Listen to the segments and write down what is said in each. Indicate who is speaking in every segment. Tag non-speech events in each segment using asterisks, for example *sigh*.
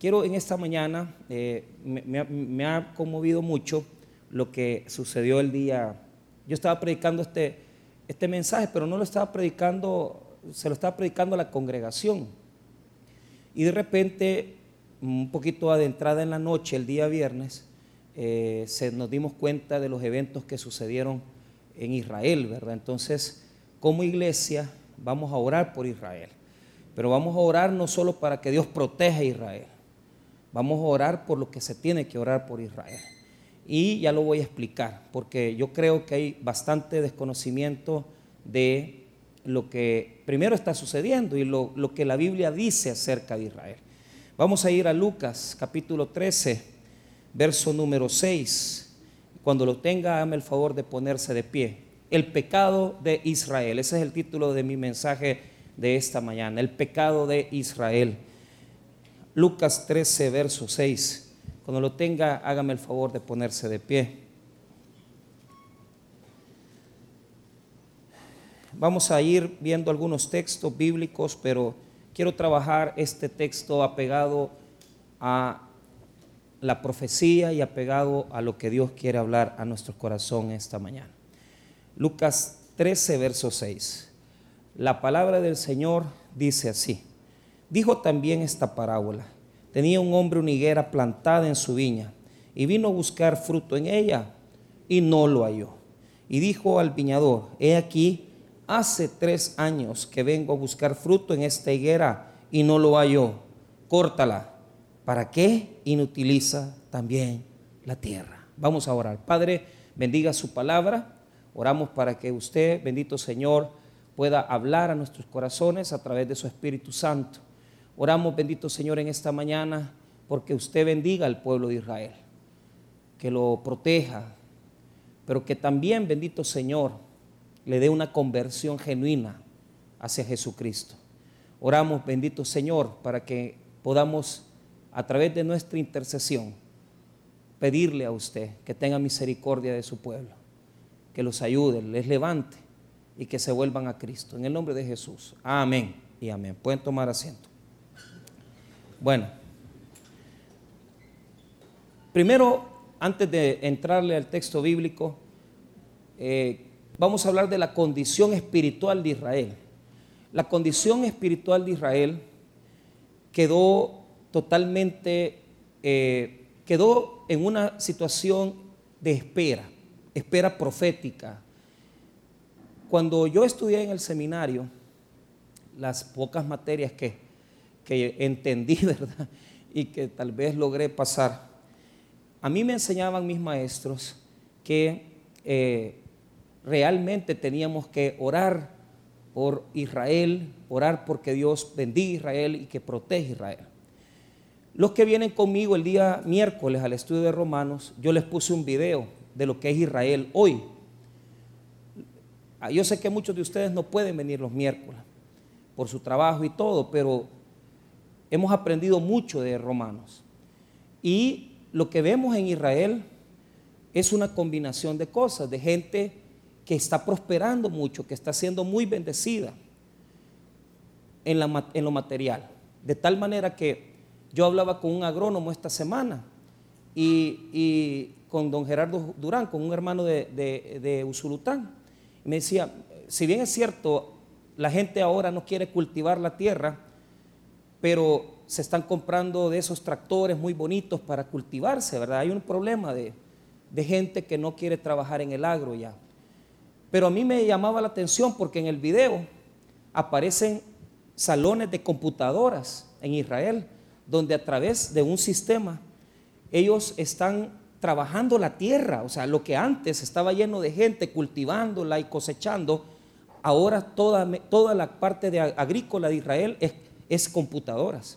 Speaker 1: quiero en esta mañana, eh, me, ha, conmovido mucho lo que sucedió el día. Yo estaba predicando este, este mensaje, pero no lo estaba predicando, se lo estaba predicando a la congregación. Y de repente, un poquito adentrada en la noche, el día viernes, eh, se, nos dimos cuenta de los eventos que sucedieron en Israel, ¿verdad? Entonces, como iglesia, vamos a orar por Israel. Pero vamos a orar no solo para que Dios proteja a Israel, vamos a orar por lo que se tiene que orar por Israel. Y ya lo voy a explicar, porque yo creo que hay bastante desconocimiento de lo que primero está sucediendo y lo, lo que la Biblia dice acerca de Israel. Vamos a ir a Lucas capítulo 13, verso número 6. Cuando lo tenga, hágame el favor de ponerse de pie el pecado de Israel. Ese es el título de mi mensaje de esta mañana, el pecado de Israel. Lucas 13, verso 6. Cuando lo tenga, hágame el favor de ponerse de pie. Vamos a ir viendo algunos textos bíblicos, pero quiero trabajar este texto apegado a la profecía y apegado a lo que Dios quiere hablar a nuestro corazón esta mañana. Lucas 13, verso 6. La palabra del Señor dice así. Dijo también esta parábola. Tenía un hombre una higuera plantada en su viña y vino a buscar fruto en ella y no lo halló. Y dijo al viñador, he aquí, hace tres años que vengo a buscar fruto en esta higuera y no lo halló. Córtala. ¿Para qué inutiliza también la tierra? Vamos a orar. Padre, bendiga su palabra Oramos para que usted, bendito Señor, pueda hablar a nuestros corazones a través de su Espíritu Santo. Oramos, bendito Señor, en esta mañana porque usted bendiga al pueblo de Israel, que lo proteja, pero que también, bendito Señor, le dé una conversión genuina hacia Jesucristo. Oramos, bendito Señor, para que podamos, a través de nuestra intercesión, pedirle a usted que tenga misericordia de su pueblo que los ayude, les levante y que se vuelvan a Cristo. En el nombre de Jesús. Amén y amén. Pueden tomar asiento. Bueno, primero, antes de entrarle al texto bíblico, eh, vamos a hablar de la condición espiritual de Israel. La condición espiritual de Israel quedó totalmente, eh, quedó en una situación de espera espera profética. Cuando yo estudié en el seminario, las pocas materias que, que entendí, *laughs* ¿verdad? Y que tal vez logré pasar, a mí me enseñaban mis maestros que eh, realmente teníamos que orar por Israel, orar porque Dios bendiga Israel y que protege Israel. Los que vienen conmigo el día miércoles al estudio de Romanos, yo les puse un video de lo que es Israel hoy. Ah, yo sé que muchos de ustedes no pueden venir los miércoles por su trabajo y todo, pero hemos aprendido mucho de Romanos. Y lo que vemos en Israel es una combinación de cosas, de gente que está prosperando mucho, que está siendo muy bendecida en, lo material. De tal manera que yo hablaba con un agrónomo esta semana y con don Gerardo Durán, con un hermano de, de, Usulután. me decía, si bien es cierto, la gente ahora no quiere cultivar la tierra, pero se están comprando de esos tractores muy bonitos para cultivarse, ¿verdad? Hay un problema de, gente que no quiere trabajar en el agro ya. Pero a mí me llamaba la atención porque en el video aparecen salones de computadoras en Israel, donde a través de un sistema ellos están trabajando la tierra, o sea, lo que antes estaba lleno de gente cultivándola y cosechando, ahora toda, toda la parte de agrícola de Israel es, es computadoras.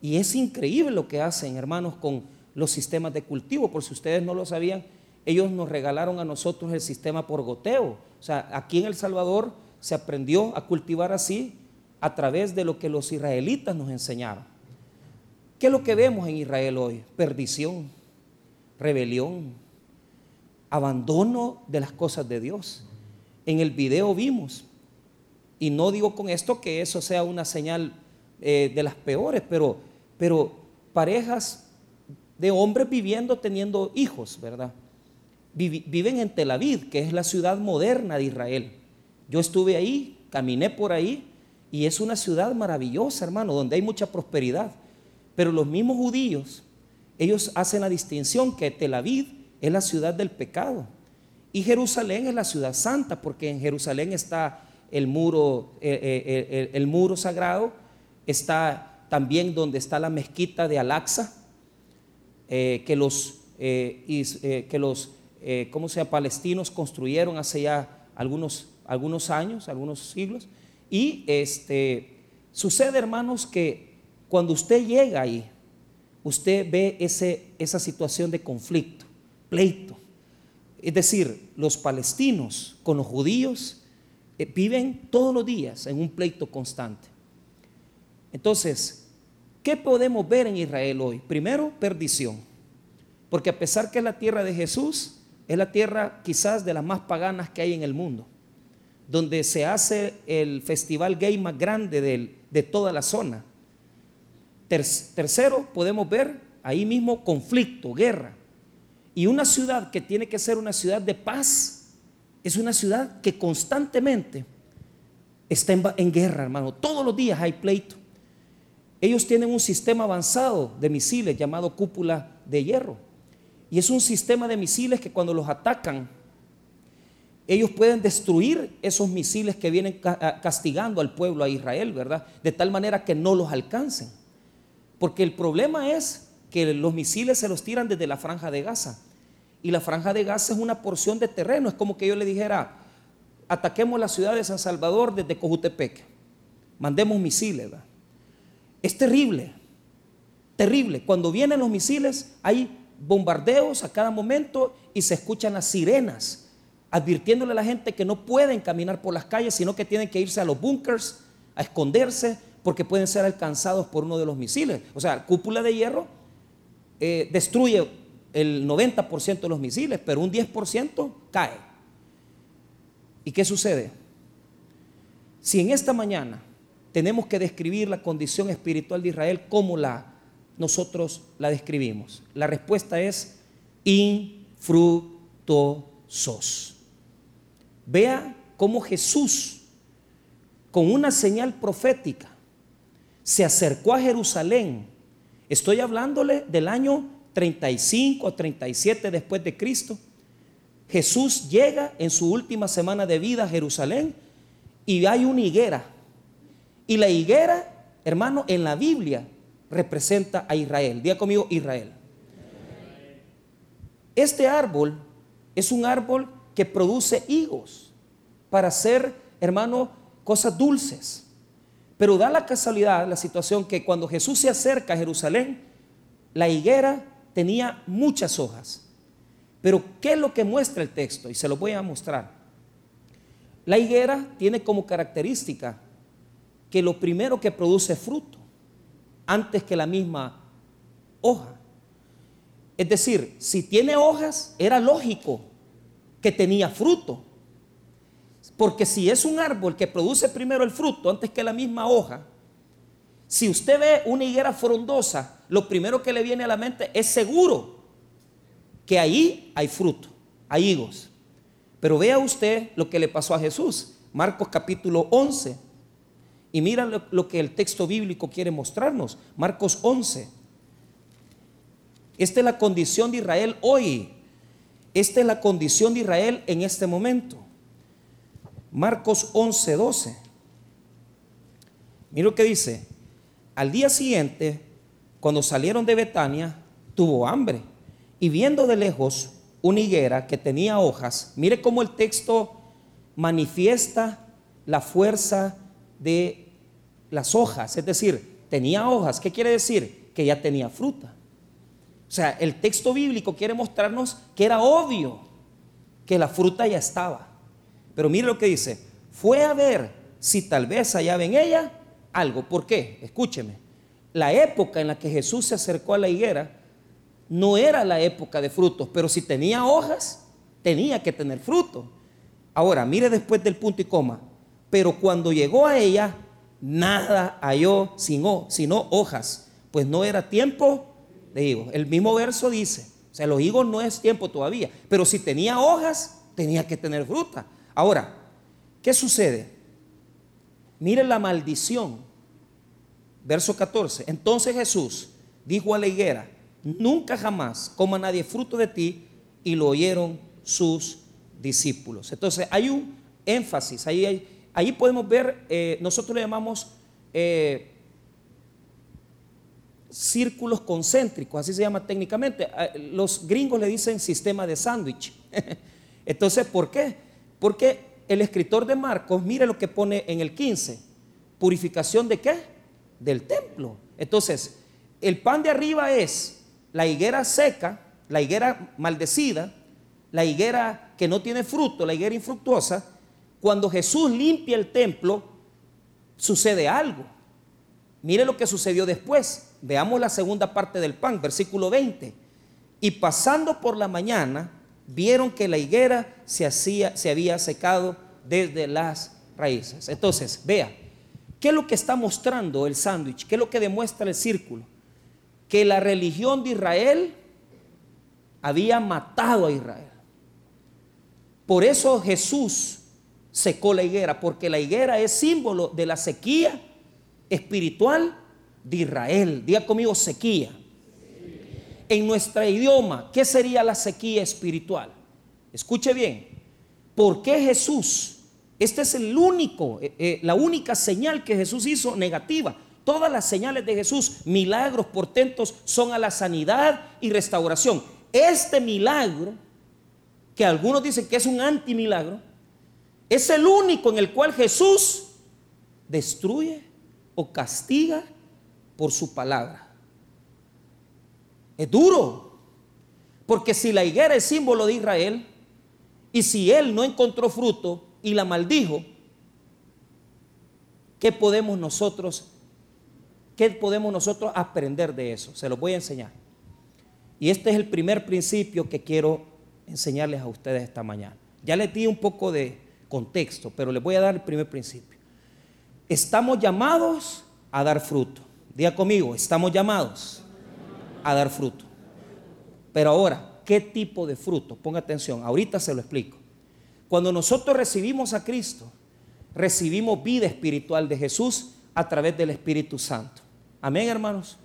Speaker 1: Y es increíble lo que hacen, hermanos, con los sistemas de cultivo. Por si ustedes no lo sabían, ellos nos regalaron a nosotros el sistema por goteo. O sea, aquí en El Salvador se aprendió a cultivar así a través de lo que los israelitas nos enseñaron. ¿Qué es lo que vemos en Israel hoy? Perdición rebelión, abandono de las cosas de Dios. En el video vimos, y no digo con esto que eso sea una señal eh, de las peores, pero, pero, parejas de hombres viviendo, teniendo hijos, ¿verdad? viven en Tel Aviv, que es la ciudad moderna de Israel. Yo estuve ahí, caminé por ahí, y es una ciudad maravillosa, hermano, donde hay mucha prosperidad. Pero los mismos judíos, ellos hacen la distinción que Tel Aviv es la ciudad del pecado y Jerusalén es la ciudad santa, porque en Jerusalén está el muro, eh, eh, el, muro sagrado, está también donde está la mezquita de Al-Aqsa, que los, que los ¿cómo sea? palestinos construyeron hace ya algunos, algunos años, algunos siglos. Y este, sucede, hermanos, que cuando usted llega ahí, usted ve ese, esa situación de conflicto, pleito. Es decir, los palestinos con los judíos eh, viven todos los días en un pleito constante. Entonces, ¿qué podemos ver en Israel hoy? Primero, perdición. Porque a pesar que es la tierra de Jesús, es la tierra quizás de las más paganas que hay en el mundo, donde se hace el festival gay más grande de, toda la zona. tercero, podemos ver ahí mismo conflicto, guerra. Y una ciudad que tiene que ser una ciudad de paz, es una ciudad que constantemente está en, en guerra, hermano. Todos los días hay pleito. Ellos tienen un sistema avanzado de misiles llamado cúpula de hierro. Y es un sistema de misiles que cuando los atacan, ellos pueden destruir esos misiles que vienen castigando al pueblo, a Israel, ¿verdad? De tal manera que no los alcancen. Porque el problema es que los misiles se los tiran desde la franja de Gaza. Y la franja de Gaza es una porción de terreno. Es como que yo le dijera, ataquemos la ciudad de San Salvador desde Cojutepec. Mandemos misiles. ¿verdad? Es terrible, terrible. Cuando vienen los misiles hay bombardeos a cada momento y se escuchan las sirenas advirtiéndole a la gente que no pueden caminar por las calles, sino que tienen que irse a los bunkers, a esconderse, porque pueden ser alcanzados por uno de los misiles. O sea, la cúpula de hierro eh, destruye el 90% de los misiles, pero un 10% cae. ¿Y qué sucede? Si en esta mañana tenemos que describir la condición espiritual de Israel como la nosotros la describimos, la respuesta es infructuosos. Vea cómo Jesús, con una señal profética, se acercó a Jerusalén. Estoy hablándole del año 35 o 37 después de Cristo. Jesús llega en su última semana de vida a Jerusalén y hay una higuera. Y la higuera, hermano, en la Biblia representa a Israel. Diga conmigo Israel. Este árbol es un árbol que produce higos para hacer, hermano, cosas dulces. Pero da la casualidad, la situación que cuando Jesús se acerca a Jerusalén, la higuera tenía muchas hojas. Pero ¿qué es lo que muestra el texto? Y se lo voy a mostrar. La higuera tiene como característica que lo primero que produce fruto, antes que la misma hoja. Es decir, si tiene hojas, era lógico que tenía fruto. Porque si es un árbol que produce primero el fruto antes que la misma hoja, si usted ve una higuera frondosa, lo primero que le viene a la mente es seguro que ahí hay fruto, hay higos. Pero vea usted lo que le pasó a Jesús. Marcos capítulo 11. Y mira lo, que el texto bíblico quiere mostrarnos. Marcos 11. Esta es la condición de Israel hoy. Esta es la condición de Israel en este momento. Marcos 11, 12. Mira lo que dice. Al día siguiente, cuando salieron de Betania, tuvo hambre. Y viendo de lejos una higuera que tenía hojas, mire cómo el texto manifiesta la fuerza de las hojas. Es decir, tenía hojas. ¿Qué quiere decir? Que ya tenía fruta. O sea, el texto bíblico quiere mostrarnos que era obvio que la fruta ya estaba. Pero mire lo que dice, fue a ver si tal vez hallaba en ella algo. ¿Por qué? Escúcheme. La época en la que Jesús se acercó a la higuera no era la época de frutos, pero si tenía hojas, tenía que tener fruto. Ahora, mire después del punto y coma. Pero cuando llegó a ella, nada halló sino, sino hojas pues no era tiempo de higos. El mismo verso dice, o sea, los higos no es tiempo todavía, pero si tenía hojas, tenía que tener fruta. Ahora, ¿qué sucede? Miren la maldición. Verso 14. Entonces Jesús dijo a la higuera, nunca jamás coma nadie fruto de ti, y lo oyeron sus discípulos. Entonces hay un énfasis, ahí, ahí podemos ver, eh, nosotros le llamamos eh, círculos concéntricos, así se llama técnicamente. Los gringos le dicen sistema de sándwich. *laughs* Entonces, ¿por qué? Porque el escritor de Marcos, mire lo que pone en el 15, purificación de qué? Del templo. Entonces, el pan de arriba es la higuera seca, la higuera maldecida, la higuera que no tiene fruto, la higuera infructuosa. Cuando Jesús limpia el templo, sucede algo. Mire lo que sucedió después. Veamos la segunda parte del pan, versículo 20. Y pasando por la mañana, vieron que la higuera se, hacía, se había secado desde las raíces. Entonces, vea, ¿qué es lo que está mostrando el sándwich? ¿Qué es lo que demuestra el círculo? Que la religión de Israel había matado a Israel. Por eso Jesús secó la higuera, porque la higuera es símbolo de la sequía espiritual de Israel. Diga conmigo sequía en nuestro idioma, ¿qué sería la sequía espiritual? Escuche bien, ¿por qué Jesús? Este es el único, eh, eh, la única señal que Jesús hizo negativa. Todas las señales de Jesús, milagros, portentos, son a la sanidad y restauración. Este milagro, que algunos dicen que es un antimilagro, es el único en el cual Jesús destruye o castiga por su palabra. Es duro. Porque si la higuera es símbolo de Israel y si él no encontró fruto y la maldijo, ¿qué podemos nosotros qué podemos nosotros aprender de eso? Se los voy a enseñar. Y este es el primer principio que quiero enseñarles a ustedes esta mañana. Ya les di un poco de contexto, pero les voy a dar el primer principio. Estamos llamados a dar fruto. Diga conmigo, estamos llamados a dar fruto. Pero ahora, ¿qué tipo de fruto? Ponga atención, ahorita se lo explico. Cuando nosotros recibimos a Cristo, recibimos vida espiritual de Jesús a través del Espíritu Santo. Amén, hermanos.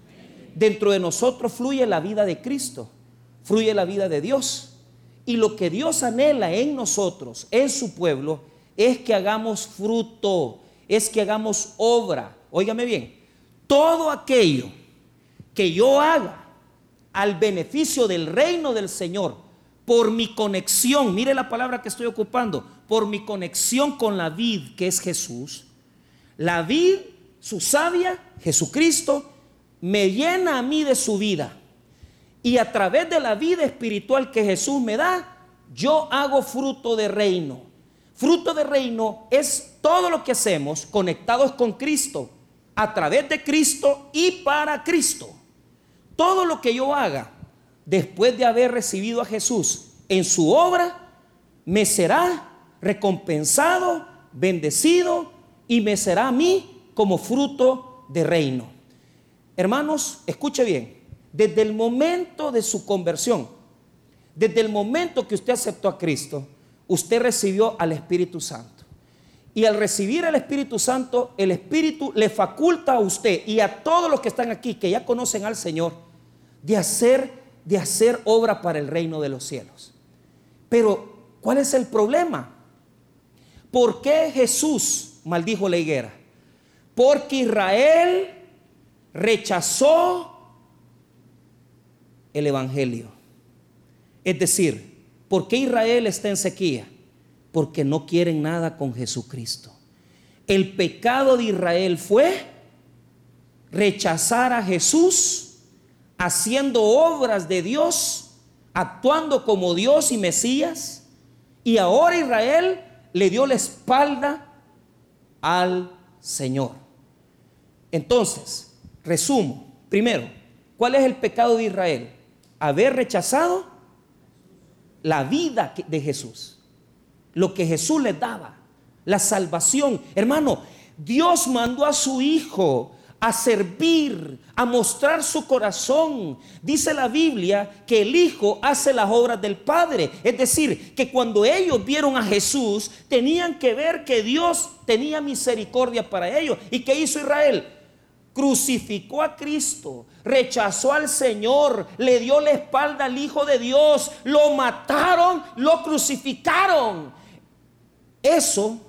Speaker 1: Dentro de nosotros fluye la vida de Cristo, fluye la vida de Dios. Y lo que Dios anhela en nosotros, en su pueblo, es que hagamos fruto, es que hagamos obra. Óigame bien, todo aquello que yo haga al beneficio del reino del Señor por mi conexión, mire la palabra que estoy ocupando, por mi conexión con la vid que es Jesús, la vid, su savia, Jesucristo, me llena a mí de su vida. Y a través de la vida espiritual que Jesús me da, yo hago fruto de reino. Fruto de reino es todo lo que hacemos conectados con Cristo, a través de Cristo y para Cristo todo lo que yo haga después de haber recibido a Jesús en su obra, me será recompensado, bendecido y me será a mí como fruto de reino. Hermanos, escuche bien, desde el momento de su conversión, desde el momento que usted aceptó a Cristo, usted recibió al Espíritu Santo. Y al recibir al Espíritu Santo, el Espíritu le faculta a usted y a todos los que están aquí, que ya conocen al Señor, de hacer, de hacer obra para el reino de los cielos. Pero, ¿cuál es el problema? ¿Por qué Jesús maldijo la higuera? Porque Israel rechazó el Evangelio. Es decir, ¿por qué Israel está en sequía? Porque no quieren nada con Jesucristo. El pecado de Israel fue rechazar a Jesús haciendo obras de Dios, actuando como Dios y Mesías. Y ahora Israel le dio la espalda al Señor. Entonces, resumo. Primero, ¿cuál es el pecado de Israel? Haber rechazado la vida de Jesús. Lo que Jesús les daba. La salvación. Hermano, Dios mandó a su Hijo a servir, a mostrar su corazón. Dice la Biblia que el Hijo hace las obras del Padre. Es decir, que cuando ellos vieron a Jesús, tenían que ver que Dios tenía misericordia para ellos. ¿Y qué hizo Israel? Crucificó a Cristo, rechazó al Señor, le dio la espalda al Hijo de Dios, lo mataron, lo crucificaron. Eso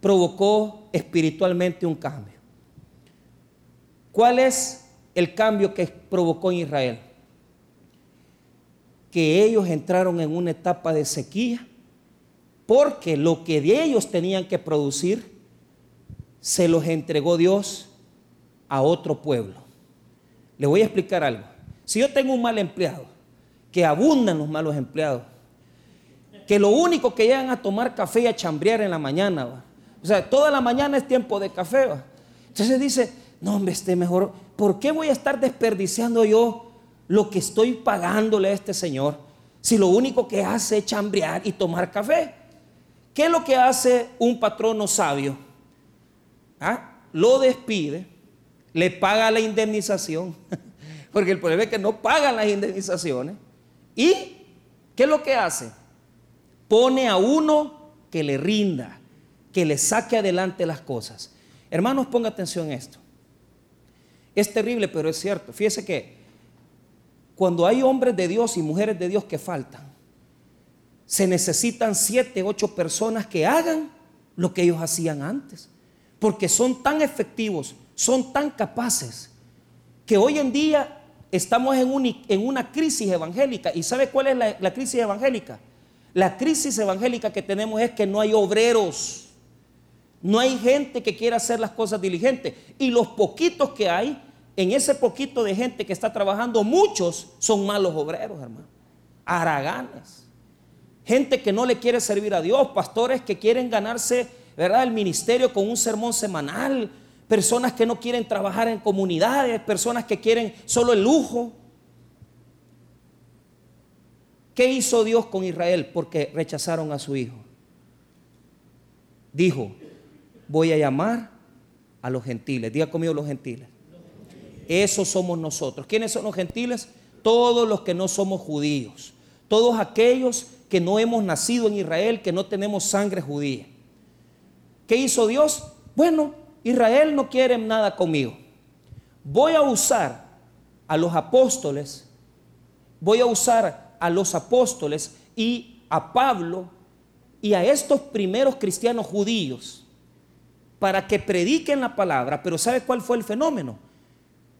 Speaker 1: provocó espiritualmente un cambio. ¿Cuál es el cambio que provocó en Israel? Que ellos entraron en una etapa de sequía porque lo que de ellos tenían que producir se los entregó Dios a otro pueblo. Le voy a explicar algo. Si yo tengo un mal empleado, que abundan los malos empleados, que lo único que llegan a tomar café y a chambrear en la mañana, o sea, toda la mañana es tiempo de café. Entonces dice, no, hombre, esté mejor. ¿Por qué voy a estar desperdiciando yo lo que estoy pagándole a este señor? Si lo único que hace es chambrear y tomar café. ¿Qué es lo que hace un patrono sabio? ¿Ah? Lo despide, le paga la indemnización, *laughs* porque el problema es que no pagan las indemnizaciones. ¿Y qué es lo que hace? Pone a uno que le rinda, que le saque adelante las cosas. Hermanos, ponga atención a esto. Es terrible, pero es cierto. Fíjese que cuando hay hombres de Dios y mujeres de Dios que faltan, se necesitan siete, ocho personas que hagan lo que ellos hacían antes. Porque son tan efectivos, son tan capaces, que hoy en día estamos en, una crisis evangélica. ¿Y sabe cuál es la, crisis evangélica? La crisis evangélica que tenemos es que no hay obreros. No hay gente que quiera hacer las cosas diligentes. Y los poquitos que hay, en ese poquito de gente que está trabajando, muchos son malos obreros, hermano. Araganes. Gente que no le quiere servir a Dios, pastores que quieren ganarse, ¿verdad?, el ministerio con un sermón semanal, personas que no quieren trabajar en comunidades, personas que quieren solo el lujo. ¿Qué hizo Dios con Israel? Porque rechazaron a su hijo. Dijo, voy a llamar a los gentiles. Diga conmigo los gentiles. Esos somos nosotros. ¿Quiénes son los gentiles? Todos los que no somos judíos. Todos aquellos que no hemos nacido en Israel, que no tenemos sangre judía. ¿Qué hizo Dios? Bueno, Israel no quiere nada conmigo. Voy a usar a los apóstoles, voy a usar a los apóstoles y a Pablo y a estos primeros cristianos judíos para que prediquen la palabra. Pero ¿sabe cuál fue el fenómeno?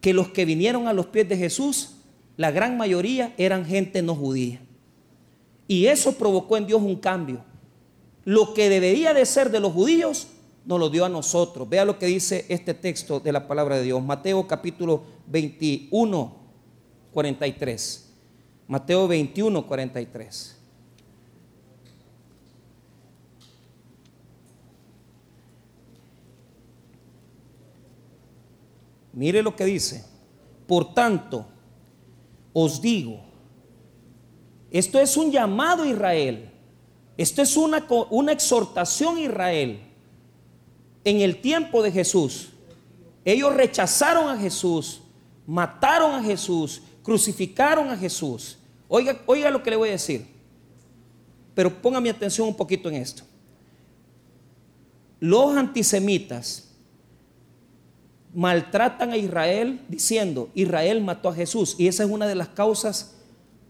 Speaker 1: Que los que vinieron a los pies de Jesús, la gran mayoría eran gente no judía. Y eso provocó en Dios un cambio. Lo que debería de ser de los judíos, nos lo dio a nosotros. Vea lo que dice este texto de la palabra de Dios. Mateo capítulo 21, 43. Mateo 21, 43. Mire lo que dice. Por tanto, os digo, esto es un llamado a Israel. Esto es una, una exhortación a Israel. En el tiempo de Jesús, ellos rechazaron a Jesús, mataron a Jesús, crucificaron a Jesús. Oiga, oiga lo que le voy a decir. Pero ponga mi atención un poquito en esto. Los antisemitas maltratan a Israel diciendo, Israel mató a Jesús. Y esa es una de las causas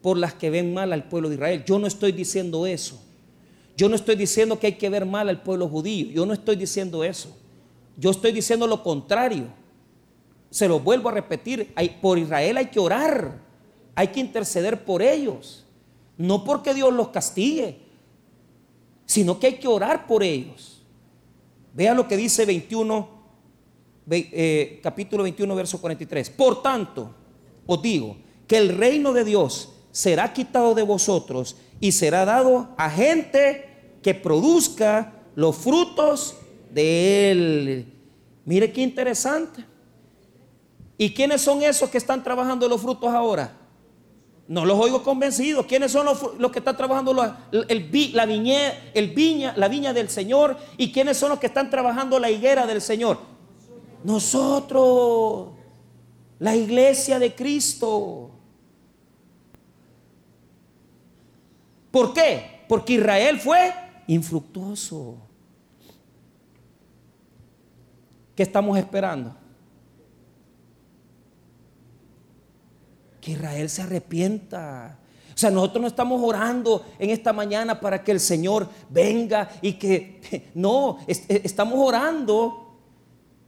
Speaker 1: por las que ven mal al pueblo de Israel. Yo no estoy diciendo eso. Yo no estoy diciendo que hay que ver mal al pueblo judío. Yo no estoy diciendo eso. Yo estoy diciendo lo contrario. Se lo vuelvo a repetir. por Israel hay que orar. Hay que interceder por ellos. No porque Dios los castigue, sino que hay que orar por ellos. Vea lo que dice 21 eh, capítulo 21, verso 43. Por tanto, os digo que el reino de Dios será quitado de vosotros y será dado a gente que produzca los frutos de él. Mire qué interesante. ¿Y quiénes son esos que están trabajando los frutos ahora? No los oigo convencidos. ¿Quiénes son los, que están trabajando la, la, viña, la viña del Señor? ¿Y quiénes son los que están trabajando la higuera del Señor? Nosotros, la iglesia de Cristo. ¿Por qué? Porque Israel fue infructuoso. ¿Qué estamos esperando? Que Israel se arrepienta. O sea, nosotros no estamos orando en esta mañana para que el Señor venga y que... *laughs* No, estamos orando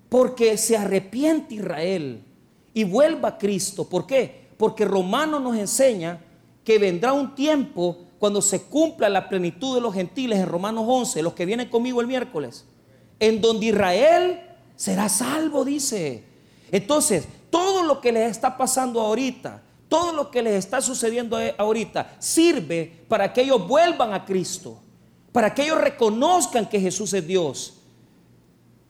Speaker 1: porque se arrepiente Israel y vuelva a Cristo. ¿Por qué? Porque Romano nos enseña que vendrá un tiempo cuando se cumpla la plenitud de los gentiles en Romanos 11, los que vienen conmigo el miércoles, en donde Israel será salvo, dice. Entonces, todo lo que les está pasando ahorita, todo lo que les está sucediendo ahorita, sirve para que ellos vuelvan a Cristo, para que ellos reconozcan que Jesús es Dios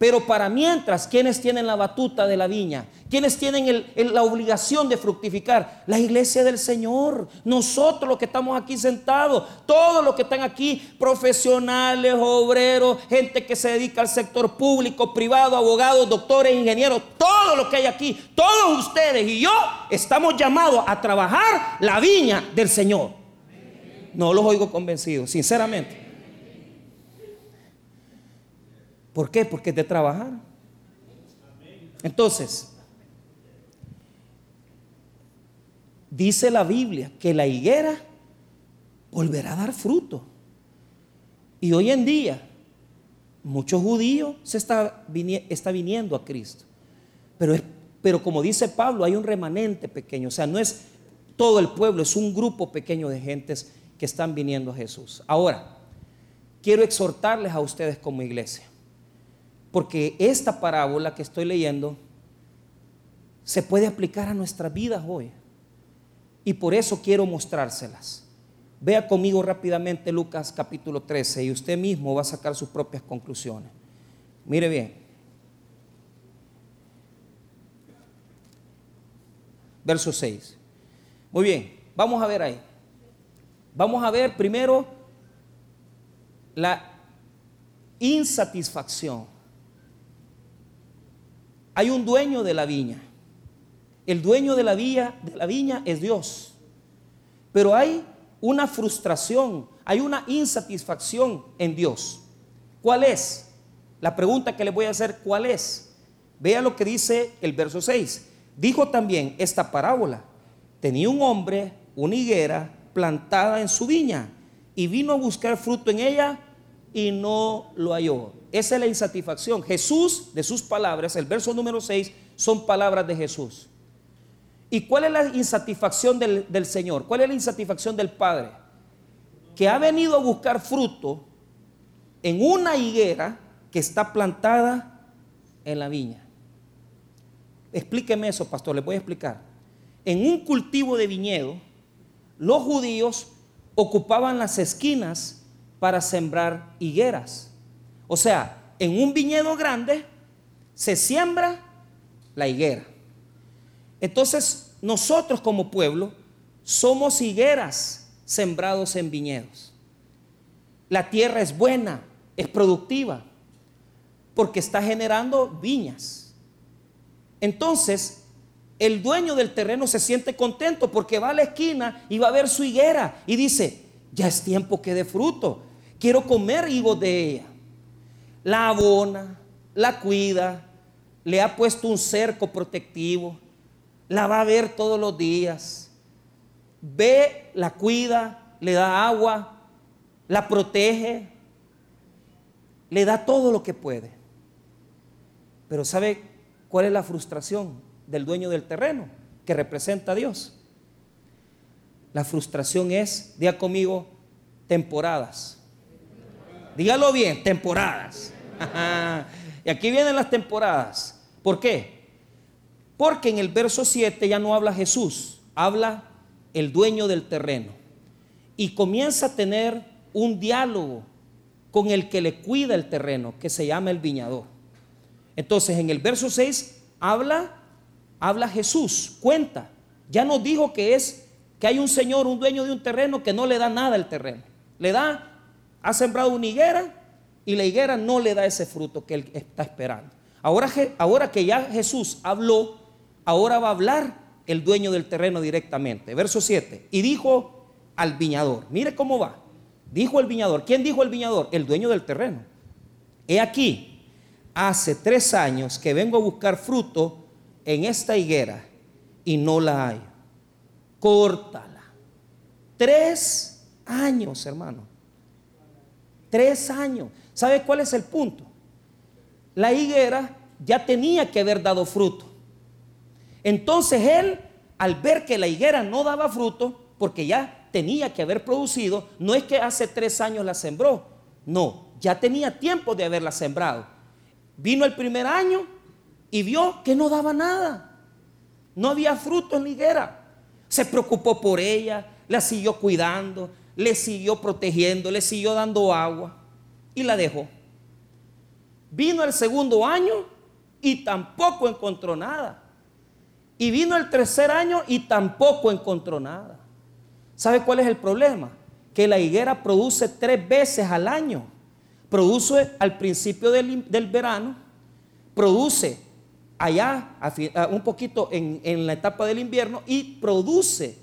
Speaker 1: pero para mientras, ¿quiénes tienen la batuta de la viña? ¿Quiénes tienen la obligación de fructificar? La iglesia del Señor. Nosotros los que estamos aquí sentados. Todos los que están aquí, profesionales, obreros, gente que se dedica al sector público, privado, abogados, doctores, ingenieros. Todo lo que hay aquí. Todos ustedes y yo estamos llamados a trabajar la viña del Señor. No los oigo convencidos, sinceramente. ¿Por qué? Porque es de trabajar. Entonces, dice la Biblia que la higuera volverá a dar fruto. Y hoy en día, muchos judíos se está, está viniendo a Cristo. Pero, pero como dice Pablo, hay un remanente pequeño. O sea, no es todo el pueblo, es un grupo pequeño de gentes que están viniendo a Jesús. Ahora, quiero exhortarles a ustedes como iglesia porque esta parábola que estoy leyendo se puede aplicar a nuestras vidas hoy. Y por eso quiero mostrárselas. Vea conmigo rápidamente Lucas capítulo 13 y usted mismo va a sacar sus propias conclusiones. Mire bien. Verso 6. Muy bien, vamos a ver ahí. Vamos a ver primero la insatisfacción hay un dueño de la viña. El dueño de la viña, de la viña es Dios. Pero hay una frustración, hay una insatisfacción en Dios. ¿Cuál es? La pregunta que le voy a hacer, ¿cuál es? Vea lo que dice el verso 6. Dijo también esta parábola. Tenía un hombre una higuera plantada en su viña y vino a buscar fruto en ella y no lo halló. Esa es la insatisfacción. Jesús, de sus palabras, el verso número 6, son palabras de Jesús. ¿Y cuál es la insatisfacción del, del Señor? ¿Cuál es la insatisfacción del Padre? Que ha venido a buscar fruto en una higuera que está plantada en la viña. Explíqueme eso, pastor, le voy a explicar. En un cultivo de viñedo, los judíos ocupaban las esquinas para sembrar higueras. O sea, en un viñedo grande se siembra la higuera. Entonces, nosotros como pueblo somos higueras sembrados en viñedos. La tierra es buena, es productiva, porque está generando viñas. Entonces, el dueño del terreno se siente contento porque va a la esquina y va a ver su higuera y dice, ya es tiempo que dé fruto, quiero comer higos de ella la abona, la cuida, le ha puesto un cerco protectivo, la va a ver todos los días, ve, la cuida, le da agua, la protege, le da todo lo que puede. Pero ¿sabe cuál es la frustración del dueño del terreno que representa a Dios? La frustración es, diga conmigo, temporadas. Dígalo bien, temporadas. *laughs* y aquí vienen las temporadas. ¿Por qué? Porque en el verso 7 ya no habla Jesús, habla el dueño del terreno. Y comienza a tener un diálogo con el que le cuida el terreno, que se llama el viñador. Entonces, en el verso 6 habla habla Jesús, cuenta. Ya nos dijo que es que hay un señor, un dueño de un terreno que no le da nada al terreno. Le da ha sembrado una higuera y la higuera no le da ese fruto que él está esperando. Ahora, que ya Jesús habló, ahora va a hablar el dueño del terreno directamente. Verso 7. Y dijo al viñador, mire cómo va. Dijo el viñador. ¿Quién dijo el viñador? El dueño del terreno. He aquí, hace tres años que vengo a buscar fruto en esta higuera y no la hay. Córtala. Tres años, hermano. Tres años. ¿Sabe cuál es el punto? La higuera ya tenía que haber dado fruto. Entonces él, al ver que la higuera no daba fruto, porque ya tenía que haber producido, no es que hace tres años la sembró, no, ya tenía tiempo de haberla sembrado. Vino el primer año y vio que no daba nada, no había fruto en la higuera. Se preocupó por ella, la siguió cuidando, le siguió protegiendo, le siguió dando agua y la dejó. Vino el segundo año y tampoco encontró nada. Y vino el tercer año y tampoco encontró nada. ¿Sabe cuál es el problema? Que la higuera produce tres veces al año. Produce al principio del, verano, produce allá un poquito en, la etapa del invierno y produce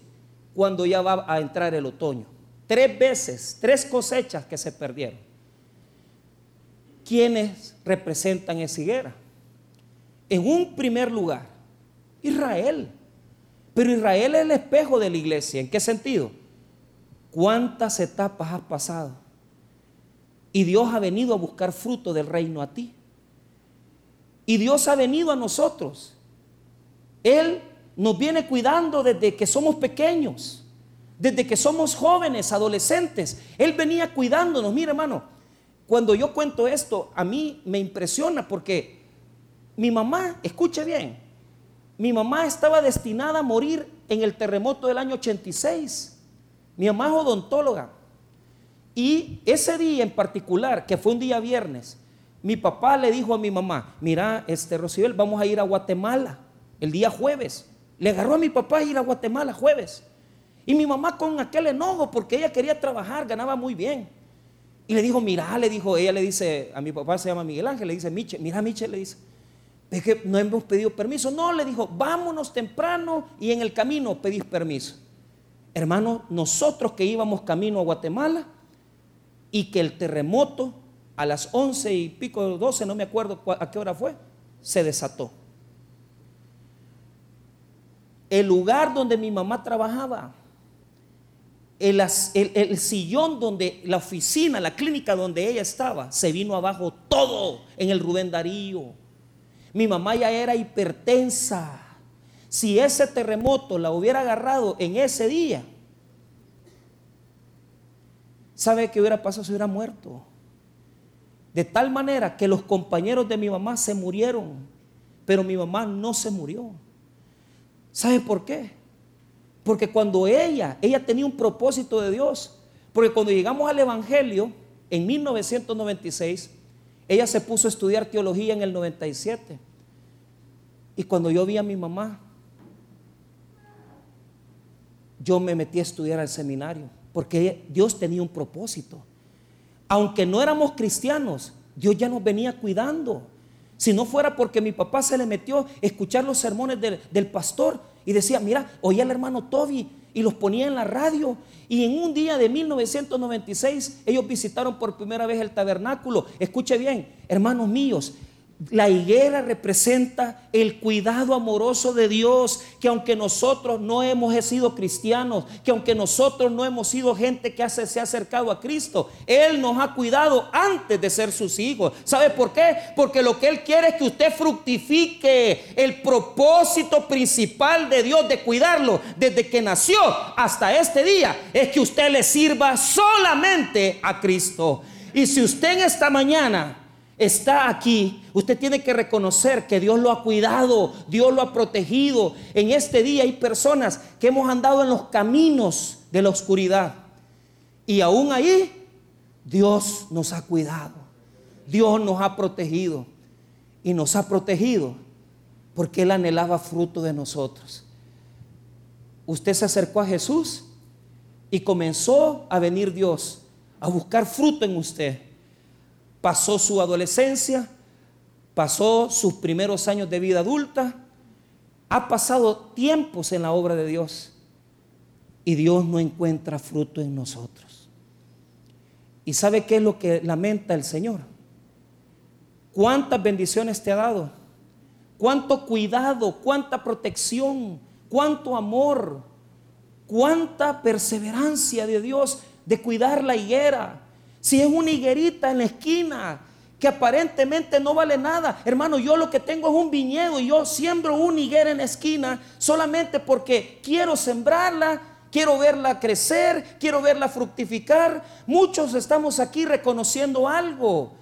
Speaker 1: cuando ya va a entrar el otoño. Tres veces, tres cosechas que se perdieron. ¿Quiénes representan esa higuera? En un primer lugar, Israel. Pero Israel es el espejo de la iglesia. ¿En qué sentido? ¿Cuántas etapas has pasado? Y Dios ha venido a buscar fruto del reino a ti. Y Dios ha venido a nosotros. Él nos viene cuidando desde que somos pequeños, desde que somos jóvenes, adolescentes. Él venía cuidándonos. Mire, hermano, cuando yo cuento esto, a mí me impresiona porque mi mamá, escuche bien, mi mamá estaba destinada a morir en el terremoto del año 86. Mi mamá es odontóloga. Y ese día en particular, que fue un día viernes, mi papá le dijo a mi mamá, mira, este Rocibel, vamos a ir a Guatemala el día jueves. Le agarró a mi papá a ir a Guatemala jueves. Y mi mamá con aquel enojo, porque ella quería trabajar, ganaba muy bien. Y le dijo, mira, le dijo, ella le dice, a mi papá se llama Miguel Ángel, le dice, Miche, mira, Miche, le dice, es que no hemos pedido permiso. No, le dijo, vámonos temprano y en el camino pedís permiso. Hermano, nosotros que íbamos camino a Guatemala y que el terremoto a las once y pico, doce, no me acuerdo a qué hora fue, se desató. El lugar donde mi mamá trabajaba, el, sillón donde, la oficina, la clínica donde ella estaba, se vino abajo todo en el Rubén Darío mi mamá ya era hipertensa. Si ese terremoto la hubiera agarrado en ese día, ¿sabe qué hubiera pasado si hubiera muerto? De tal manera que los compañeros de mi mamá se murieron, pero mi mamá no se murió. ¿Sabe por qué? Porque cuando ella, ella tenía un propósito de Dios, porque cuando llegamos al Evangelio en 1996, ella se puso a estudiar teología en el 97. Y cuando yo vi a mi mamá, yo me metí a estudiar al seminario, porque Dios tenía un propósito. Aunque no éramos cristianos, Dios ya nos venía cuidando. Si no fuera porque mi papá se le metió a escuchar los sermones del, del pastor y decía, mira, oía al hermano Toby y los ponía en la radio. Y en un día de 1996 ellos visitaron por primera vez el tabernáculo. Escuche bien, hermanos míos, la higuera representa el cuidado amoroso de Dios, que aunque nosotros no hemos sido cristianos, que aunque nosotros no hemos sido gente que se ha acercado a Cristo, Él nos ha cuidado antes de ser sus hijos. ¿Sabe por qué? Porque lo que Él quiere es que usted fructifique el propósito principal de Dios de cuidarlo desde que nació hasta este día, es que usted le sirva solamente a Cristo. Y si usted en esta mañana está aquí, usted tiene que reconocer que Dios lo ha cuidado, Dios lo ha protegido. En este día hay personas que hemos andado en los caminos de la oscuridad. Y aún ahí Dios nos ha cuidado. Dios nos ha protegido. Y nos ha protegido porque Él anhelaba fruto de nosotros. Usted se acercó a Jesús y comenzó a venir Dios a buscar fruto en usted pasó su adolescencia, pasó sus primeros años de vida adulta, ha pasado tiempos en la obra de Dios y Dios no encuentra fruto en nosotros. ¿Y sabe qué es lo que lamenta el Señor? ¿Cuántas bendiciones te ha dado? ¿Cuánto cuidado? ¿Cuánta protección? ¿Cuánto amor? ¿Cuánta perseverancia de Dios de cuidar la higuera? Si es una higuerita en la esquina, que aparentemente no vale nada. Hermano, yo lo que tengo es un viñedo y yo siembro una higuera en la esquina solamente porque quiero sembrarla, quiero verla crecer, quiero verla fructificar. Muchos estamos aquí reconociendo algo.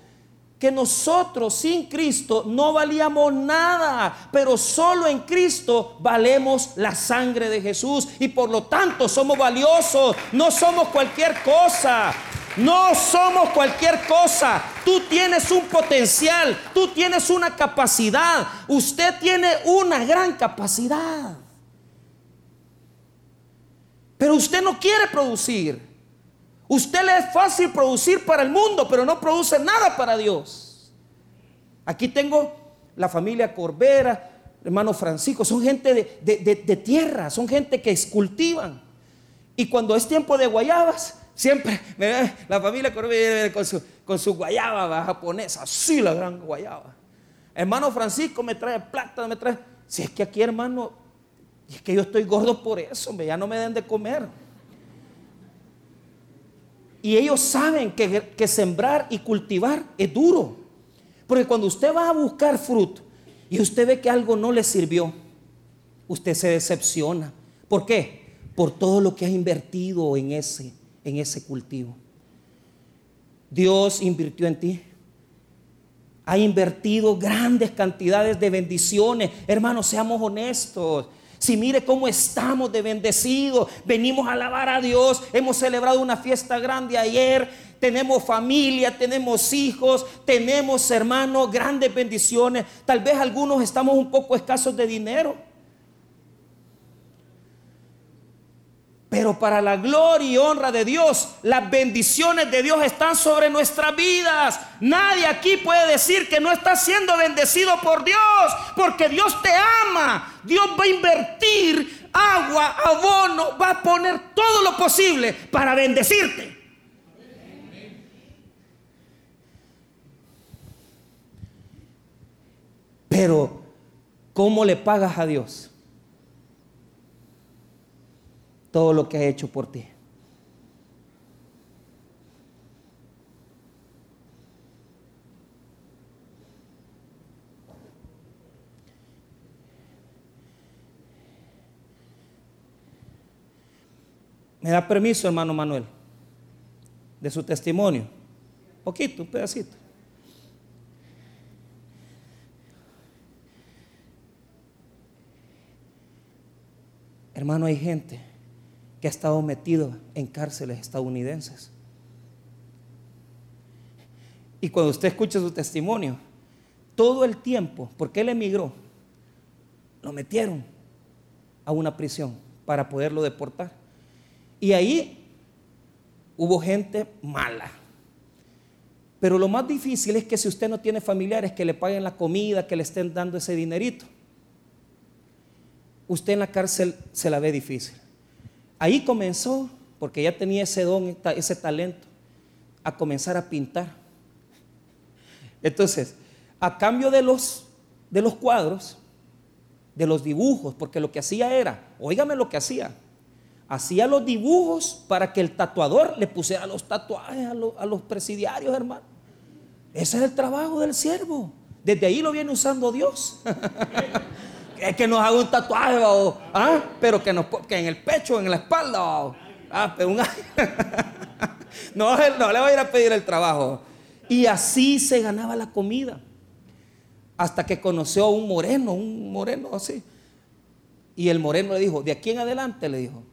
Speaker 1: Que nosotros sin Cristo no valíamos nada, pero solo en Cristo valemos la sangre de Jesús y por lo tanto somos valiosos, no somos cualquier cosa. No somos cualquier cosa. Tú tienes un potencial, tú tienes una capacidad, usted tiene una gran capacidad. Pero usted no quiere producir. Usted le es fácil producir para el mundo, pero no produce nada para Dios. Aquí tengo la familia Corbera, hermano Francisco, son gente de, tierra, son gente que cultivan. Y cuando es tiempo de guayabas, Siempre la familia Corbera con su, con su guayaba japonesa, así la gran guayaba. Hermano Francisco me trae plata, me trae. Si es que aquí, hermano, es que yo estoy gordo por eso, ya no me den de comer. Y ellos saben que, que sembrar y cultivar es duro. Porque cuando usted va a buscar fruto y usted ve que algo no le sirvió, usted se decepciona. ¿Por qué? Por todo lo que ha invertido en ese en ese cultivo. Dios invirtió en ti. Ha invertido grandes cantidades de bendiciones. Hermanos, seamos honestos. Si mire cómo estamos de bendecidos, venimos a alabar a Dios, hemos celebrado una fiesta grande ayer, tenemos familia, tenemos hijos, tenemos hermanos, grandes bendiciones. Tal vez algunos estamos un poco escasos de dinero. Pero para la gloria y honra de Dios, las bendiciones de Dios están sobre nuestras vidas. Nadie aquí puede decir que no está siendo bendecido por Dios, porque Dios te ama. Dios va a invertir agua, abono, va a poner todo lo posible para bendecirte. Pero, ¿cómo le pagas a Dios? Todo lo que ha hecho por ti. ¿Me da permiso, hermano Manuel? De su testimonio. Poquito, un pedacito. Hermano, hay gente que ha estado metido en cárceles estadounidenses. Y cuando usted escucha su testimonio, todo el tiempo, porque él emigró, lo metieron a una prisión para poderlo deportar. Y ahí hubo gente mala. Pero lo más difícil es que si usted no tiene familiares que le paguen la comida, que le estén dando ese dinerito, usted en la cárcel se la ve difícil. Ahí comenzó, porque ya tenía ese don, ese talento, a comenzar a pintar. Entonces, a cambio de los, de los cuadros, de los dibujos, porque lo que hacía era, óigame lo que hacía, hacía los dibujos para que el tatuador le pusiera los tatuajes a, a los presidiarios, hermano. Ese es el trabajo del siervo. Desde ahí lo viene usando Dios. *laughs* es que nos haga un tatuaje, ¿ah? pero que, en el pecho, en la espalda. Ah, pero *laughs* no, no le voy a ir a pedir el trabajo. Y así se ganaba la comida. Hasta que conoció a un moreno, un moreno así. Y el moreno le dijo, de aquí en adelante, le dijo,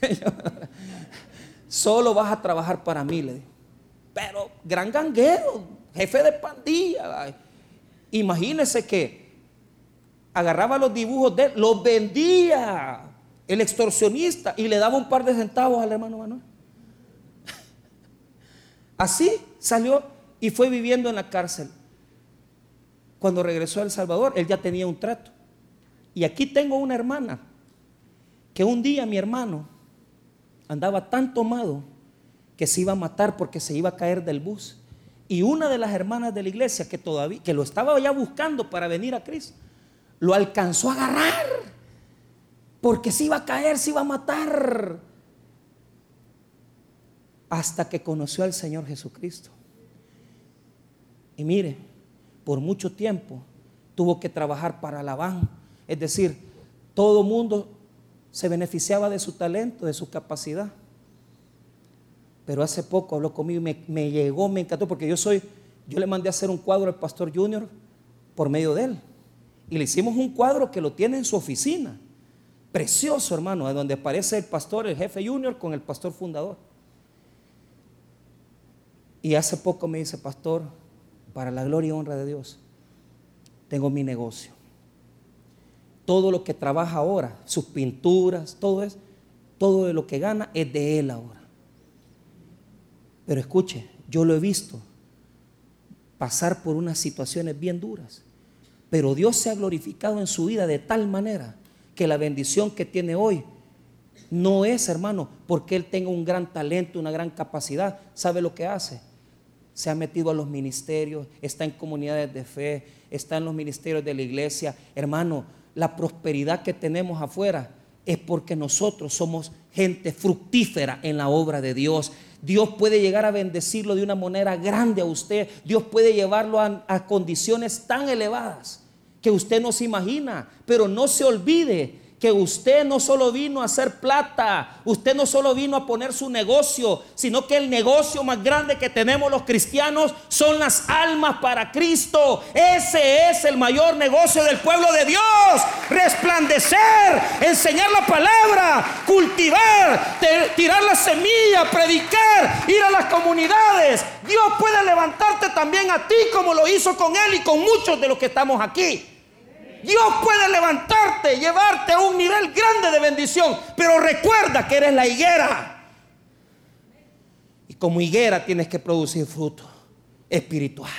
Speaker 1: *laughs* solo vas a trabajar para mí, le dijo. Pero gran ganguero, jefe de pandilla. Imagínese que agarraba los dibujos de él, los vendía el extorsionista y le daba un par de centavos al hermano Manuel. *laughs* Así salió y fue viviendo en la cárcel. cuando regresó a El Salvador, él ya tenía un trato. Y aquí tengo una hermana que un día mi hermano andaba tan tomado que se iba a matar porque se iba a caer del bus. Y una de las hermanas de la iglesia que todavía que lo estaba ya buscando para venir a Cristo, lo alcanzó a agarrar porque se iba a caer, se iba a matar. Hasta que conoció al Señor Jesucristo. Y mire, por mucho tiempo tuvo que trabajar para la van. Es decir, todo mundo se beneficiaba de su talento, de su capacidad. Pero hace poco habló conmigo y me, me, llegó, me encantó, porque yo soy, yo le mandé a hacer un cuadro al pastor Junior por medio de él. Y le hicimos un cuadro que lo tiene en su oficina. Precioso, hermano, de donde aparece el pastor, el jefe Junior, con el pastor fundador. Y hace poco me dice, pastor, para la gloria y honra de Dios, tengo mi negocio. Todo lo que trabaja ahora, sus pinturas, todo es, todo de lo que gana es de él ahora. Pero escuche, yo lo he visto pasar por unas situaciones bien duras. Pero Dios se ha glorificado en su vida de tal manera que la bendición que tiene hoy no es, hermano, porque Él tenga un gran talento, una gran capacidad. ¿Sabe lo que hace? Se ha metido a los ministerios, está en comunidades de fe, está en los ministerios de la iglesia. Hermano, la prosperidad que tenemos afuera es porque nosotros somos gente fructífera en la obra de Dios. Dios puede llegar a bendecirlo de una manera grande a usted. Dios puede llevarlo a, a condiciones tan elevadas que usted no se imagina. Pero no se olvide que usted no solo vino a hacer plata, usted no solo vino a poner su negocio, sino que el negocio más grande que tenemos los cristianos son las almas para Cristo. Ese es el mayor negocio del pueblo de Dios. Resplandecer, enseñar la palabra, cultivar, tirar la semilla, predicar, ir a las comunidades. Dios puede levantarte también a ti como lo hizo con él y con muchos de los que estamos aquí. Dios puede levantarte, llevarte a un nivel grande de bendición, pero recuerda que eres la higuera. Y como higuera tienes que producir fruto espiritual.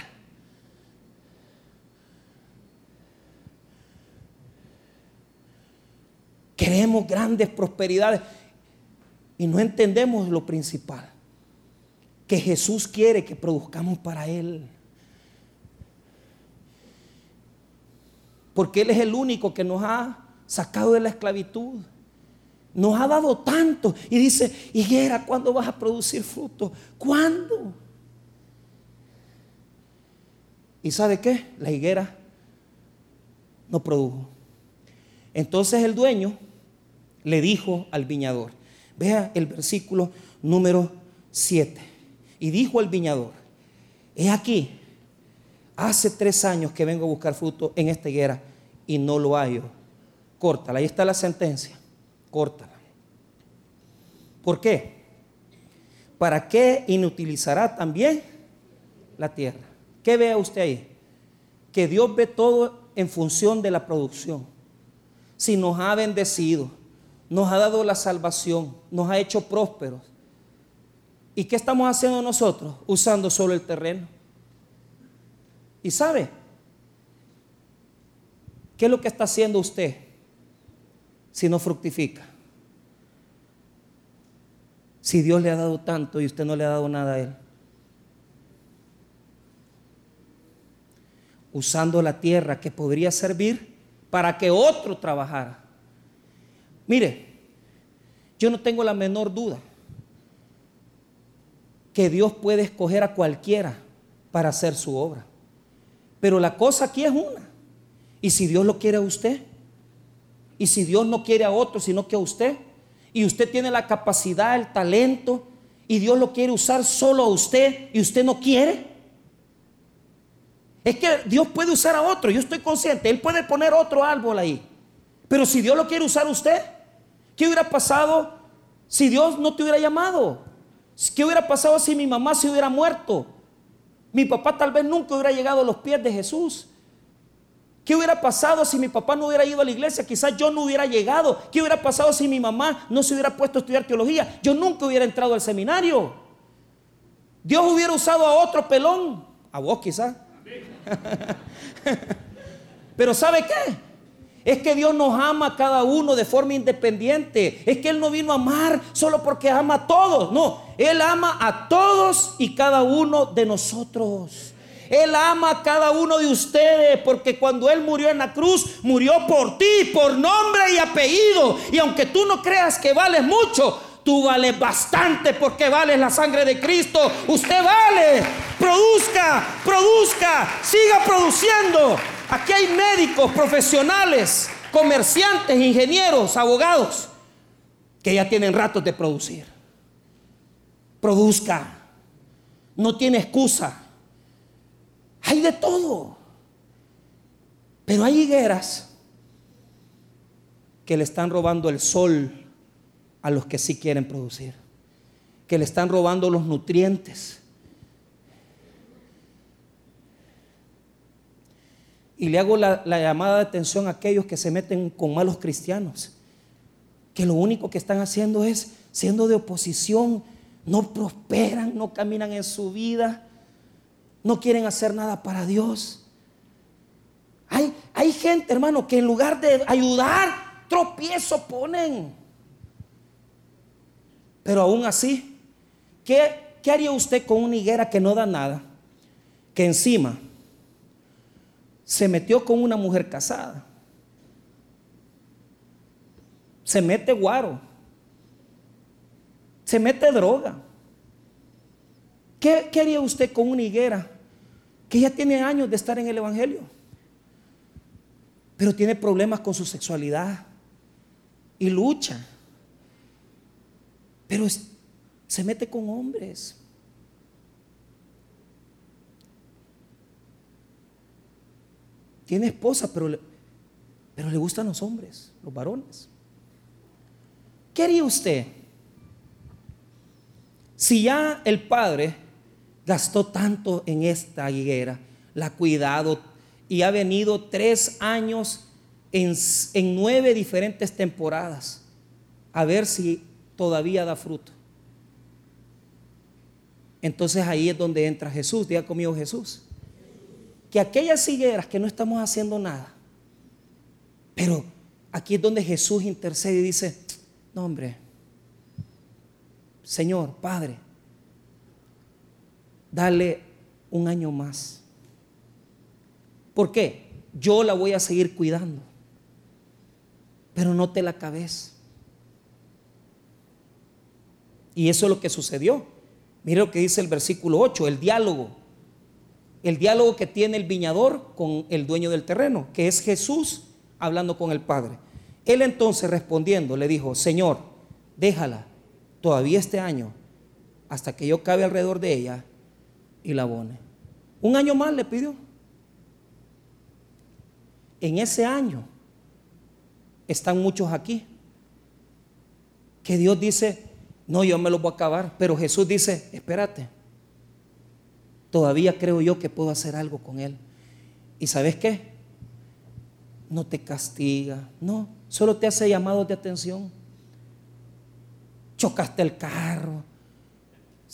Speaker 1: Queremos grandes prosperidades y no entendemos lo principal, que Jesús quiere que produzcamos para Él. Porque Él es el único que nos ha sacado de la esclavitud. Nos ha dado tanto. Y dice, higuera, ¿cuándo vas a producir fruto? ¿Cuándo? ¿Y sabe qué? La higuera no produjo. Entonces el dueño le dijo al viñador, vea el versículo número 7. Y dijo al viñador, he aquí, Hace tres años que vengo a buscar fruto en esta higuera y no lo hallo. Córtala, ahí está la sentencia. Córtala. ¿Por qué? ¿Para qué inutilizará también la tierra? ¿Qué vea usted ahí? Que Dios ve todo en función de la producción. Si nos ha bendecido, nos ha dado la salvación, nos ha hecho prósperos. ¿Y qué estamos haciendo nosotros? Usando solo el terreno. ¿Y sabe? ¿Qué es lo que está haciendo usted si no fructifica? Si Dios le ha dado tanto y usted no le ha dado nada a Él. Usando la tierra que podría servir para que otro trabajara. Mire, yo no tengo la menor duda que Dios puede escoger a cualquiera para hacer su obra. Pero la cosa aquí es una. Y si Dios lo quiere a usted, y si Dios no quiere a otro, sino que a usted, y usted tiene la capacidad, el talento, y Dios lo quiere usar solo a usted, y usted no quiere, es que Dios puede usar a otro, yo estoy consciente, Él puede poner otro árbol ahí. Pero si Dios lo quiere usar a usted, ¿qué hubiera pasado si Dios no te hubiera llamado? ¿Qué hubiera pasado si mi mamá se hubiera muerto? Mi papá tal vez nunca hubiera llegado a los pies de Jesús. ¿Qué hubiera pasado si mi papá no hubiera ido a la iglesia? Quizás yo no hubiera llegado. ¿Qué hubiera pasado si mi mamá no se hubiera puesto a estudiar teología? Yo nunca hubiera entrado al seminario. Dios hubiera usado a otro pelón, a vos quizás. *laughs* Pero ¿sabe qué? Es que Dios nos ama a cada uno de forma independiente. Es que Él no vino a amar solo porque ama a todos. No, Él ama a todos y cada uno de nosotros. Él ama a cada uno de ustedes porque cuando Él murió en la cruz, murió por ti, por nombre y apellido. Y aunque tú no creas que vales mucho, tú vales bastante porque vales la sangre de Cristo. Usted vale. Produzca, produzca, siga produciendo. Aquí hay médicos, profesionales, comerciantes, ingenieros, abogados, que ya tienen ratos de producir. Produzca. No tiene excusa. Hay de todo. Pero hay higueras que le están robando el sol a los que sí quieren producir. Que le están robando los nutrientes Y le hago la, llamada de atención a aquellos que se meten con malos cristianos, que lo único que están haciendo es siendo de oposición, no prosperan, no caminan en su vida, no quieren hacer nada para Dios. Hay, hay gente, hermano, que en lugar de ayudar, tropiezo ponen. Pero aún así, ¿qué, ¿qué haría usted con una higuera que no da nada? Que encima se metió con una mujer casada. Se mete guaro. Se mete droga. ¿Qué, haría usted con una higuera que ya tiene años de estar en el Evangelio? Pero tiene problemas con su sexualidad y lucha. Pero se mete con hombres. Tiene esposa, pero le, pero le gustan los hombres, los varones. ¿Qué haría usted si ya el padre gastó tanto en esta higuera, la ha cuidado y ha venido tres años en, en nueve diferentes temporadas a ver si todavía da fruto? Entonces ahí es donde entra Jesús, diga conmigo Jesús que aquellas higueras que no estamos haciendo nada, pero aquí es donde Jesús intercede y dice, no hombre, Señor, Padre, dale un año más. ¿Por qué? Yo la voy a seguir cuidando, pero no te la cabeza. Y eso es lo que sucedió. Mire lo que dice el versículo 8, el diálogo el diálogo que tiene el viñador con el dueño del terreno, que es Jesús hablando con el Padre. Él entonces respondiendo le dijo, Señor, déjala todavía este año hasta que yo cabe alrededor de ella y la abone. Un año más le pidió. En ese año están muchos aquí que Dios dice, no, yo me lo voy a acabar, pero Jesús dice, espérate todavía creo yo que puedo hacer algo con Él. ¿Y sabes qué? No te castiga, no, solo te hace llamados de atención. Chocaste el carro,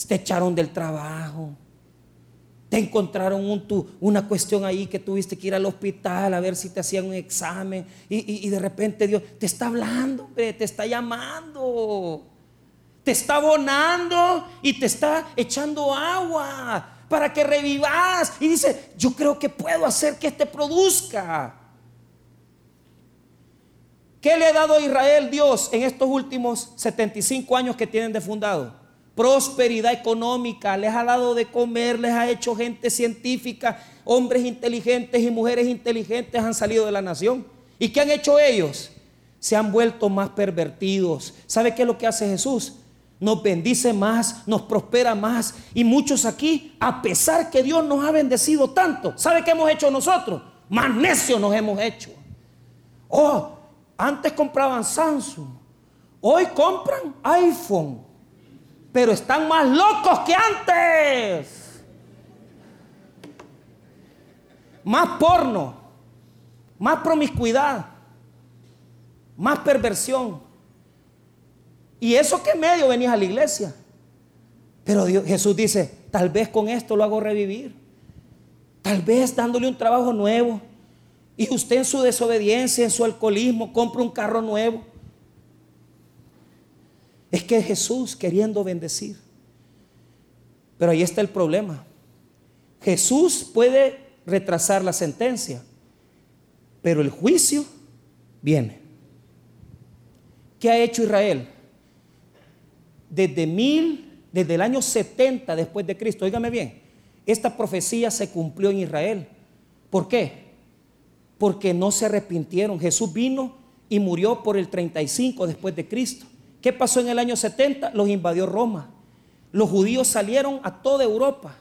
Speaker 1: te echaron del trabajo, te encontraron una cuestión ahí que tuviste que ir al hospital a ver si te hacían un examen y, y de repente Dios te está hablando, te está llamando, te está abonando y te está echando agua para que revivas. Y dice, yo creo que puedo hacer que este produzca. ¿Qué le ha dado a Israel Dios en estos últimos 75 años que tienen de fundado? Prosperidad económica, les ha dado de comer, les ha hecho gente científica, hombres inteligentes y mujeres inteligentes han salido de la nación. ¿Y qué han hecho ellos? Se han vuelto más pervertidos. ¿Sabe qué es lo que hace Jesús? Nos bendice más, nos prospera más. Y muchos aquí, a pesar que Dios nos ha bendecido tanto, ¿sabe qué hemos hecho nosotros? Más necios nos hemos hecho. Oh, antes compraban Samsung, hoy compran iPhone, pero están más locos que antes. Más porno, más promiscuidad, más perversión. ¿Y eso qué medio venís a la iglesia? Pero Jesús dice, tal vez con esto lo hago revivir. Tal vez dándole un trabajo nuevo. Y usted en su desobediencia, en su alcoholismo, compra un carro nuevo. Es que Jesús queriendo bendecir. Pero ahí está el problema. Jesús puede retrasar la sentencia, pero el juicio viene. ¿Qué ha hecho Israel? Desde mil, desde el año 70 después de Cristo, óigame bien, esta profecía se cumplió en Israel. ¿Por qué? Porque no se arrepintieron. Jesús vino y murió por el 35 después de Cristo. ¿Qué pasó en el año 70? Los invadió Roma. Los judíos salieron a toda Europa.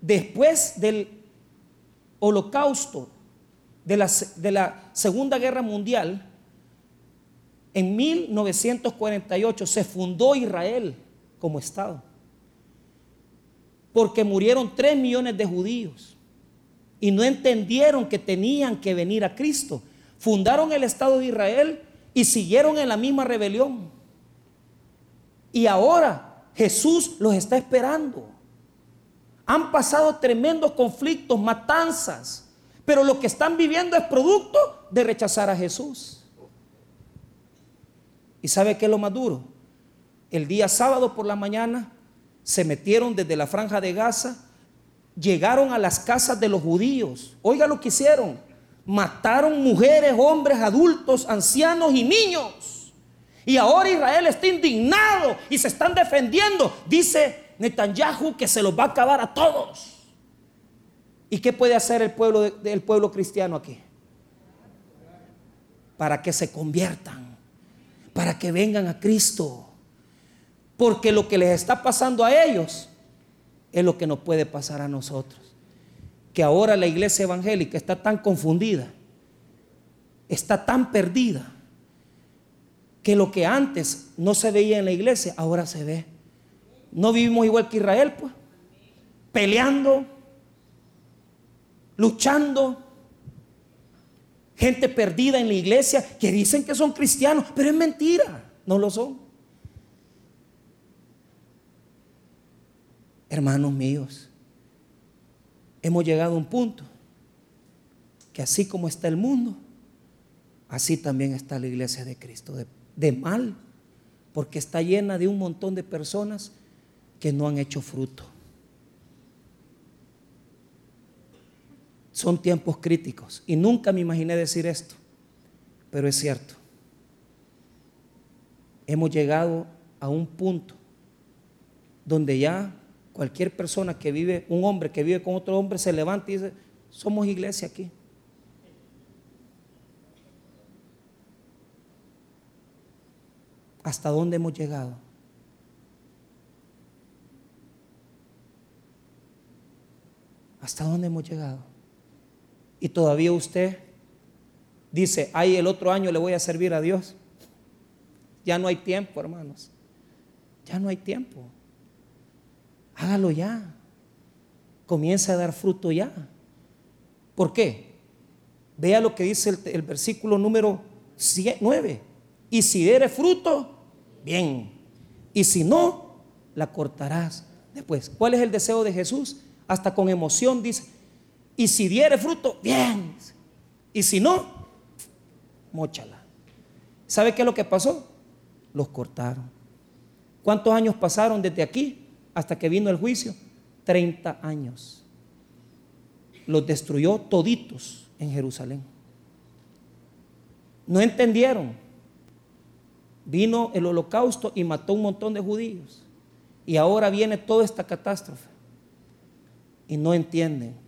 Speaker 1: Después del holocausto, de la, de la Segunda Guerra Mundial, en 1948 se fundó Israel como Estado. Porque murieron 3 millones de judíos y no entendieron que tenían que venir a Cristo. Fundaron el Estado de Israel y siguieron en la misma rebelión. Y ahora Jesús los está esperando. Han pasado tremendos conflictos, matanzas, pero lo que están viviendo es producto de rechazar a Jesús. ¿Y sabe qué es lo más duro? El día sábado por la mañana se metieron desde la franja de Gaza, llegaron a las casas de los judíos. Oiga lo que hicieron. Mataron mujeres, hombres, adultos, ancianos y niños. Y ahora Israel está indignado y se están defendiendo. Dice Netanyahu que se los va a acabar a todos. ¿Y qué puede hacer el pueblo, el pueblo cristiano aquí? Para que se conviertan, para que vengan a Cristo. Porque lo que les está pasando a ellos es lo que nos puede pasar a nosotros. Que ahora la iglesia evangélica está tan confundida, está tan perdida que lo que antes no se veía en la iglesia, ahora se ve. No vivimos igual que Israel, pues, peleando, luchando. Gente perdida en la iglesia que dicen que son cristianos, pero es mentira, no lo son. Hermanos míos, hemos llegado a un punto que así como está el mundo, así también está la iglesia de Cristo, de de mal, porque está llena de un montón de personas que no han hecho fruto. Son tiempos críticos y nunca me imaginé decir esto, pero es cierto. Hemos llegado a un punto donde ya cualquier persona que vive, un hombre que vive con otro hombre, se levanta y dice, somos iglesia aquí. ¿Hasta dónde hemos llegado? ¿Hasta dónde hemos llegado? Y todavía usted dice, ay, el otro año le voy a servir a Dios. Ya no hay tiempo, hermanos. Ya no hay tiempo. Hágalo ya. Comienza a dar fruto ya. ¿Por qué? Vea lo que dice el, versículo número 9. Y si diere fruto, bien. Y si no, la cortarás después. ¿Cuál es el deseo de Jesús? Hasta con emoción dice, y si diere fruto, bien. Y si no, mochala. ¿Sabe qué es lo que pasó? Los cortaron. ¿Cuántos años pasaron desde aquí hasta que vino el juicio? 30 años. Los destruyó toditos en Jerusalén. No entendieron Vino el holocausto y mató un montón de judíos. Y ahora viene toda esta catástrofe. Y no entienden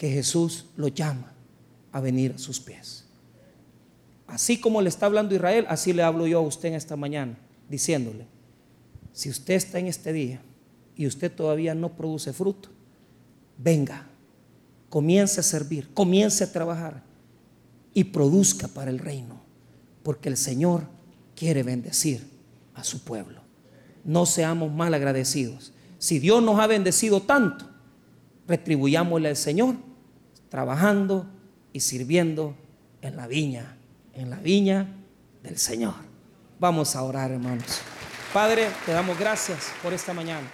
Speaker 1: que Jesús lo llama a venir a sus pies. Así como le está hablando Israel, así le hablo yo a usted en esta mañana, diciéndole, si usted está en este día y usted todavía no produce fruto, venga, comience a servir, comience a trabajar y produzca para el reino, porque el Señor quiere bendecir a su pueblo. No seamos mal agradecidos. Si Dios nos ha bendecido tanto, retribuyámosle al Señor trabajando y sirviendo en la viña, en la viña del Señor. Vamos a orar, hermanos. Padre, te damos gracias por esta mañana.